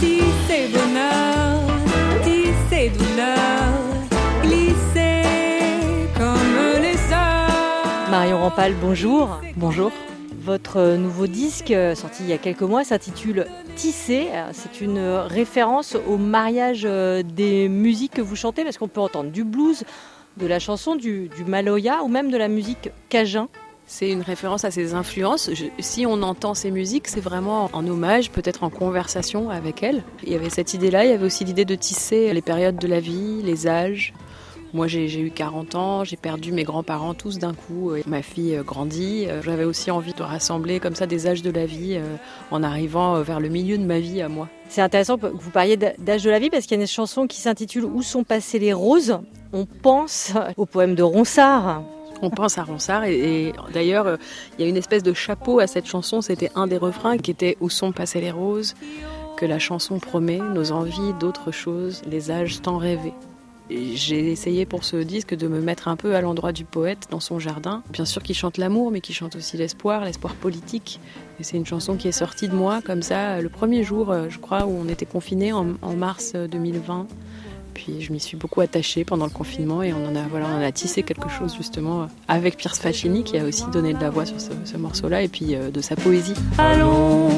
Tisser douleur, glisser comme les heures. Marion Rampal, bonjour. Bonjour. Votre nouveau disque, euh, sorti il y a quelques mois, s'intitule Tisser. Euh, C'est une référence au mariage euh, des musiques que vous chantez, parce qu'on peut entendre du blues, de la chanson, du, du maloya ou même de la musique cajun. C'est une référence à ses influences. Si on entend ces musiques, c'est vraiment en hommage, peut-être en conversation avec elle. Il y avait cette idée-là, il y avait aussi l'idée de tisser les périodes de la vie, les âges. Moi, j'ai eu 40 ans, j'ai perdu mes grands-parents tous d'un coup. Ma fille euh, grandit. Euh, J'avais aussi envie de rassembler comme ça des âges de la vie euh, en arrivant vers le milieu de ma vie à moi. C'est intéressant que vous parliez d'âge de la vie, parce qu'il y a une chanson qui s'intitule Où sont passées les roses? On pense au poème de Ronsard. On pense à Ronsard et, d'ailleurs euh, il y a une espèce de chapeau à cette chanson. C'était un des refrains qui était Où sont passées les roses que la chanson promet nos envies d'autres choses, les âges tant rêvés. J'ai essayé pour ce disque de me mettre un peu à l'endroit du poète dans son jardin. Bien sûr qu'il chante l'amour, mais qui chante aussi l'espoir, l'espoir politique. Et c'est une chanson qui est sortie de moi comme ça le premier jour, euh, je crois, où on était confinés en, mars euh, 2020. Puis je m'y suis beaucoup attachée pendant le confinement et on en a, voilà, on en a tissé quelque chose justement avec Pierce Faccini qui a aussi donné de la voix sur ce, ce morceau-là et puis euh, de sa poésie. Allons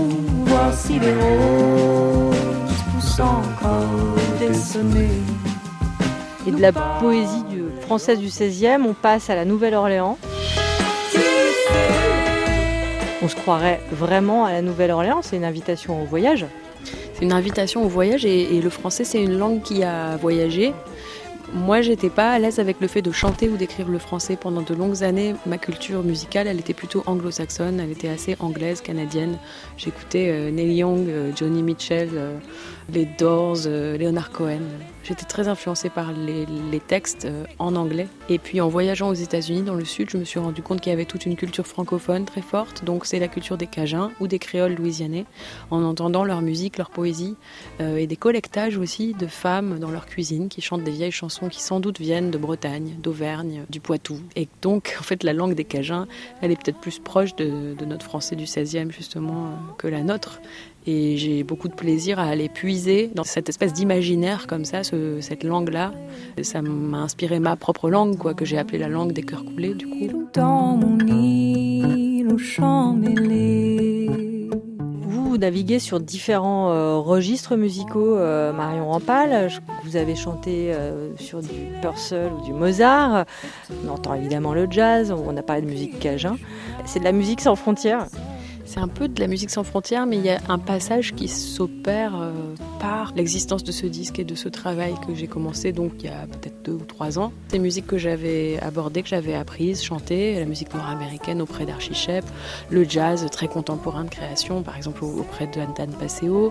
voir si les roses poussent encore des sommets. Et de la poésie du- française du 16e, on passe à la Nouvelle-Orléans. On se croirait vraiment à la Nouvelle-Orléans, c'est une invitation au voyage. Une invitation au voyage et le français c'est une langue qui a voyagé. Moi, j'étais pas à l'aise avec le fait de chanter ou d'écrire le français pendant de longues années. Ma culture musicale, elle était plutôt anglo-saxonne, elle était assez anglaise, canadienne. J'écoutais euh, Neil Young, euh, Johnny Mitchell, euh, les Doors, euh, Leonard Cohen. J'étais très influencée par les, les textes euh, en anglais. Et puis en voyageant aux États-Unis, dans le sud, je me suis rendu compte qu'il y avait toute une culture francophone très forte. Donc c'est la culture des Cajuns ou des créoles louisianais. En entendant leur musique, leur poésie, et des collectages aussi de femmes dans leur cuisine qui chantent des vieilles chansons qui sans doute viennent de Bretagne, d'Auvergne, du Poitou. Et donc, en fait, la langue des Cajuns, elle est peut-être plus proche de, notre français du 16e, justement, euh, que la nôtre. Et j'ai beaucoup de plaisir à aller puiser dans cette espèce d'imaginaire comme ça, ce- cette langue-là. Ça m'a inspiré ma propre langue, quoi, que j'ai appelée la langue des cœurs coulés, du coup. Dans mon île aux champs mêlés. Naviguez sur différents euh, registres musicaux, euh, Marion Rampal. Vous avez chanté euh, sur du Purcell ou du Mozart. On entend évidemment le jazz, on a parlé de musique cajun. C'est de la musique sans frontières. C'est un peu de la musique sans frontières, mais il y a un passage qui s'opère euh, par l'existence de ce disque et de ce travail que j'ai commencé donc il y a peut-être deux ou trois ans. Ces musiques que j'avais abordées, que j'avais apprises, chantées, la musique nord-américaine auprès d'Archie Shepp, le jazz très contemporain de création, par exemple au- auprès de Dan Paseo,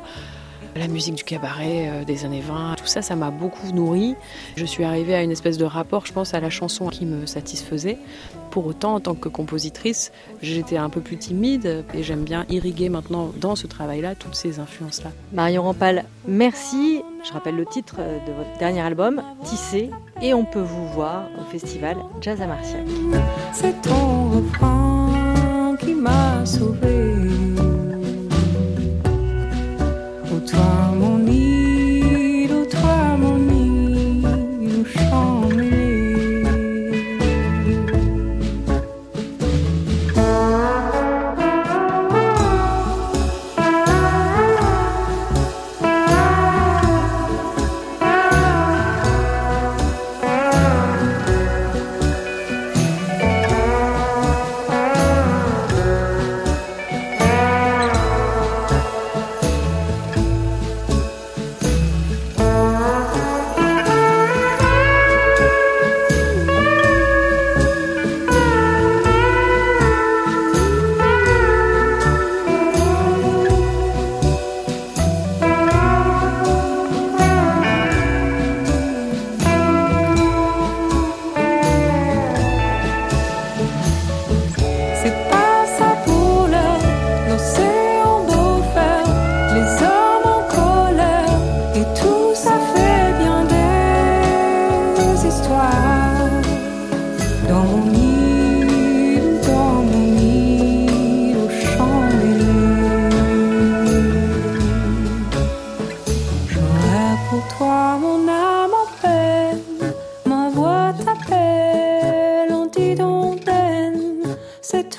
la musique du cabaret euh, des années 20, tout ça, ça m'a beaucoup nourri. Je suis arrivée à une espèce de rapport, je pense, à la chanson qui me satisfaisait. Pour autant, en tant que compositrice, j'étais un peu plus timide et j'aime bien irriguer maintenant dans ce travail-là toutes ces influences-là. Marion Rampal, merci. Je rappelle le titre euh, de votre dernier album, Tissé, et on peut vous voir au festival Jazz à Martial. C'est ton refrain qui m'a sauvé.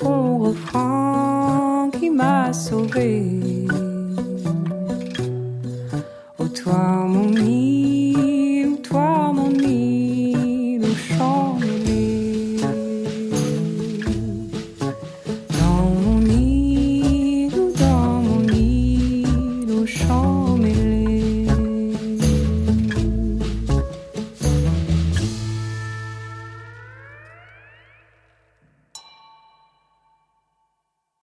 Au refrain qui m'a sauvé. Oh toi,